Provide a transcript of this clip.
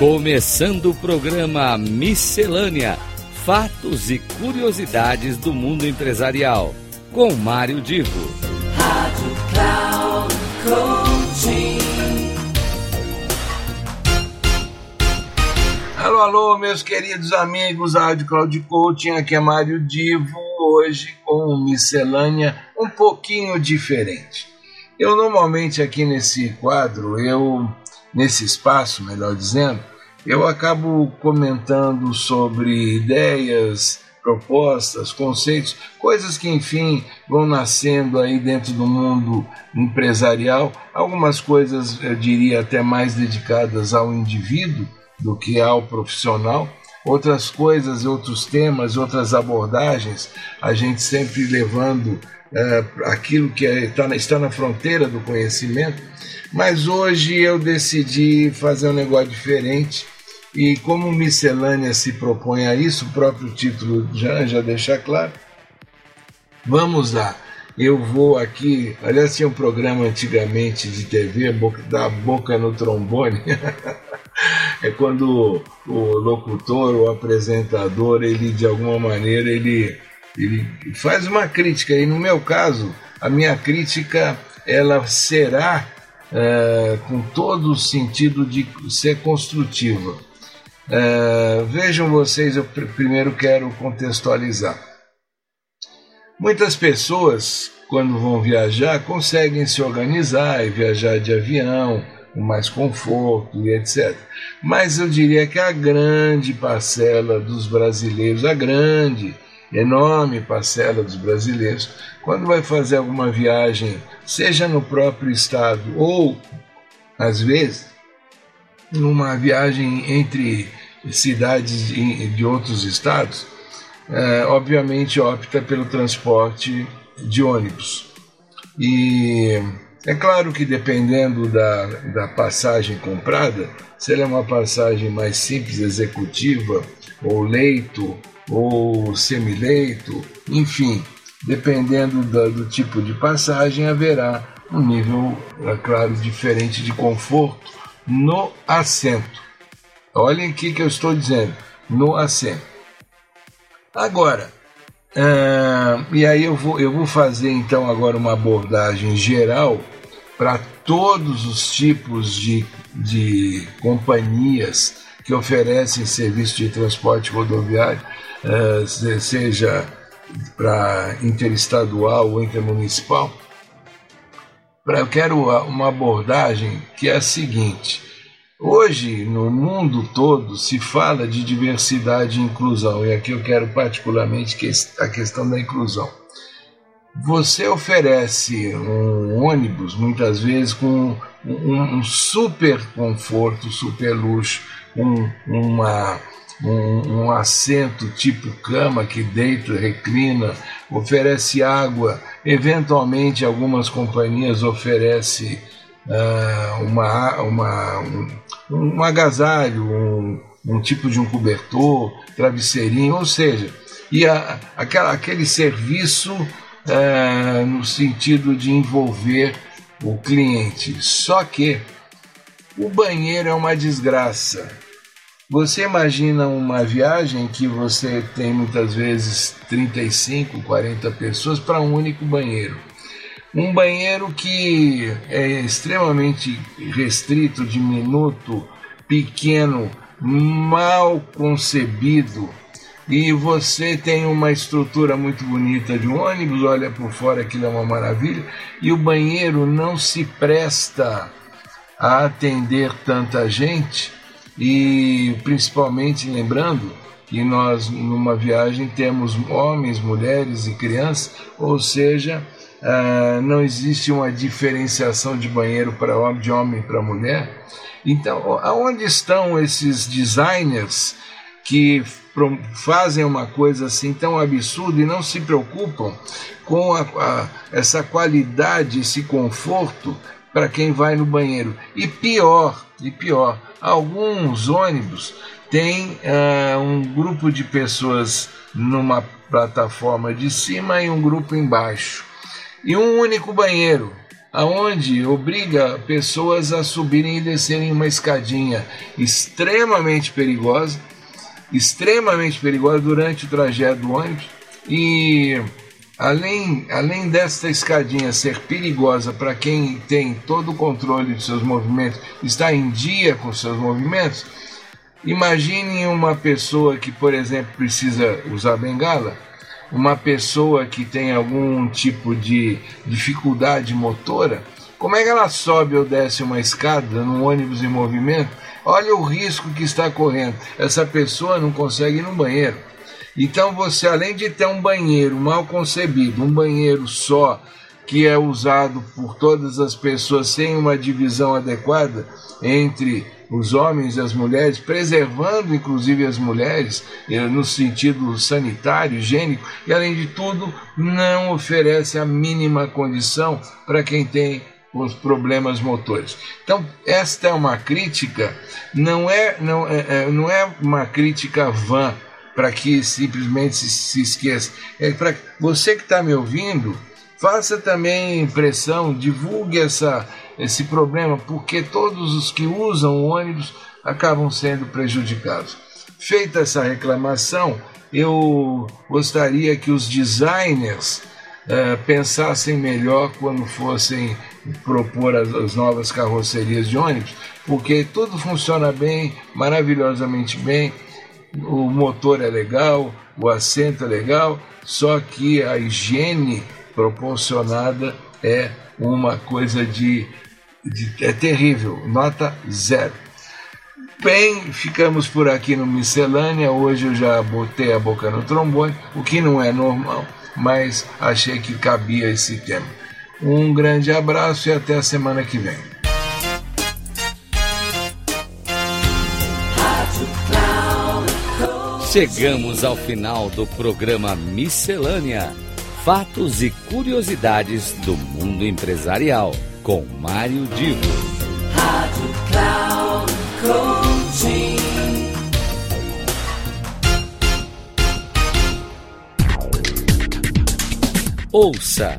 Começando o programa Miscelânea: Fatos e Curiosidades do Mundo Empresarial, com Mário Divo. Rádio Cloud Coaching. Alô, alô, meus queridos amigos da Rádio Cloud Coaching, aqui é Mário Divo, hoje com miscelânea um pouquinho diferente. Eu normalmente aqui nesse quadro, eu nesse espaço, melhor dizendo, eu acabo comentando sobre ideias, propostas, conceitos, coisas que enfim vão nascendo aí dentro do mundo empresarial, algumas coisas eu diria até mais dedicadas ao indivíduo do que ao profissional, outras coisas, outros temas, outras abordagens, a gente sempre levando aquilo que está na fronteira do conhecimento, mas hoje eu decidi fazer um negócio diferente. E como miscelânea se propõe a isso, o próprio título já, já deixa claro, vamos lá. Eu vou aqui, aliás tinha um programa antigamente de TV, boca, da boca no trombone, é quando o locutor, o apresentador, ele de alguma maneira, ele, ele faz uma crítica, e no meu caso, a minha crítica, ela será uh, com todo o sentido de ser construtiva vejam vocês, eu primeiro quero contextualizar. Muitas pessoas, quando vão viajar, conseguem se organizar e viajar de avião, com mais conforto e etc. Mas eu diria que a grande parcela dos brasileiros, a grande, enorme parcela dos brasileiros, quando vai fazer alguma viagem, seja no próprio estado ou, às vezes, numa viagem entre cidades de outros estados, obviamente opta pelo transporte de ônibus. E é claro que dependendo da, da passagem comprada, se ela é uma passagem mais simples, executiva, ou leito, ou semileito, enfim, dependendo do, do tipo de passagem, haverá um nível, é claro, diferente de conforto no assento. Olhem aqui que eu estou dizendo, no assento. Agora, uh, e aí eu vou, eu vou fazer então agora uma abordagem geral para todos os tipos de, de companhias que oferecem serviço de transporte rodoviário, uh, seja para interestadual ou intermunicipal. Eu quero uma abordagem que é a seguinte Hoje, no mundo todo, se fala de diversidade e inclusão, e aqui eu quero particularmente a questão da inclusão. Você oferece um ônibus, muitas vezes, com um super conforto, super luxo, um, uma, um, um assento tipo cama que deita, reclina, oferece água, eventualmente algumas companhias oferecem uh, uma, uma, um, um agasalho, um, um tipo de um cobertor, travesseirinho, ou seja, e a, aquela, aquele serviço uh, no sentido de envolver o cliente. Só que o banheiro é uma desgraça. Você imagina uma viagem que você tem muitas vezes 35, 40 pessoas para um único banheiro um banheiro que é extremamente restrito, diminuto, pequeno, mal concebido e você tem uma estrutura muito bonita de um ônibus, olha por fora aquilo é uma maravilha, e o banheiro não se presta a atender tanta gente e principalmente lembrando que nós numa viagem temos homens, mulheres e crianças, ou seja, uh, não existe uma diferenciação de banheiro para homem, de homem para mulher. Então, aonde estão esses designers que fazem uma coisa assim tão absurda e não se preocupam com a, a, essa qualidade, esse conforto para quem vai no banheiro? E pior, e pior, alguns ônibus têm uh, um grupo de pessoas numa plataforma de cima e um grupo embaixo e um único banheiro. aonde obriga pessoas a subirem e descerem uma escadinha extremamente perigosa, extremamente perigosa durante o trajeto do ônibus. E além, além desta escadinha ser perigosa para quem tem todo o controle de seus movimentos, está em dia com seus movimentos, imagine uma pessoa que, por exemplo, precisa usar bengala, uma pessoa que tem algum tipo de dificuldade motora, como é que ela sobe ou desce uma escada num ônibus em movimento? Olha o risco que está correndo. Essa pessoa não consegue ir no banheiro. Então você, além de ter um banheiro mal concebido, um banheiro só que é usado por todas as pessoas sem uma divisão adequada entre os homens e as mulheres, preservando inclusive as mulheres no sentido sanitário, higiênico, e além de tudo, não oferece a mínima condição para quem tem os problemas motores. Então, esta é uma crítica, não é, não é, não é uma crítica vã para que simplesmente se, se esqueça. É para você que está me ouvindo, faça também pressão, divulgue essa, esse problema, porque todos os que usam o ônibus acabam sendo prejudicados. Feita essa reclamação, eu gostaria que os designers uh, pensassem melhor quando fossem propor as, as novas carrocerias de ônibus, porque tudo funciona bem, maravilhosamente bem, o motor é legal, o assento é legal, só que a higiene proporcionada é uma coisa de, de é terrível, nota zero. Bem, ficamos por aqui no Miscelânea. Hoje eu já botei a boca no trombone, o que não é normal, mas achei que cabia esse tema. Um grande abraço e até a semana que vem. Chegamos ao final do programa Miscelânea: Fatos e Curiosidades do Mundo Empresarial, com Mário Divo. Rádio Cloud Coaching. Ouça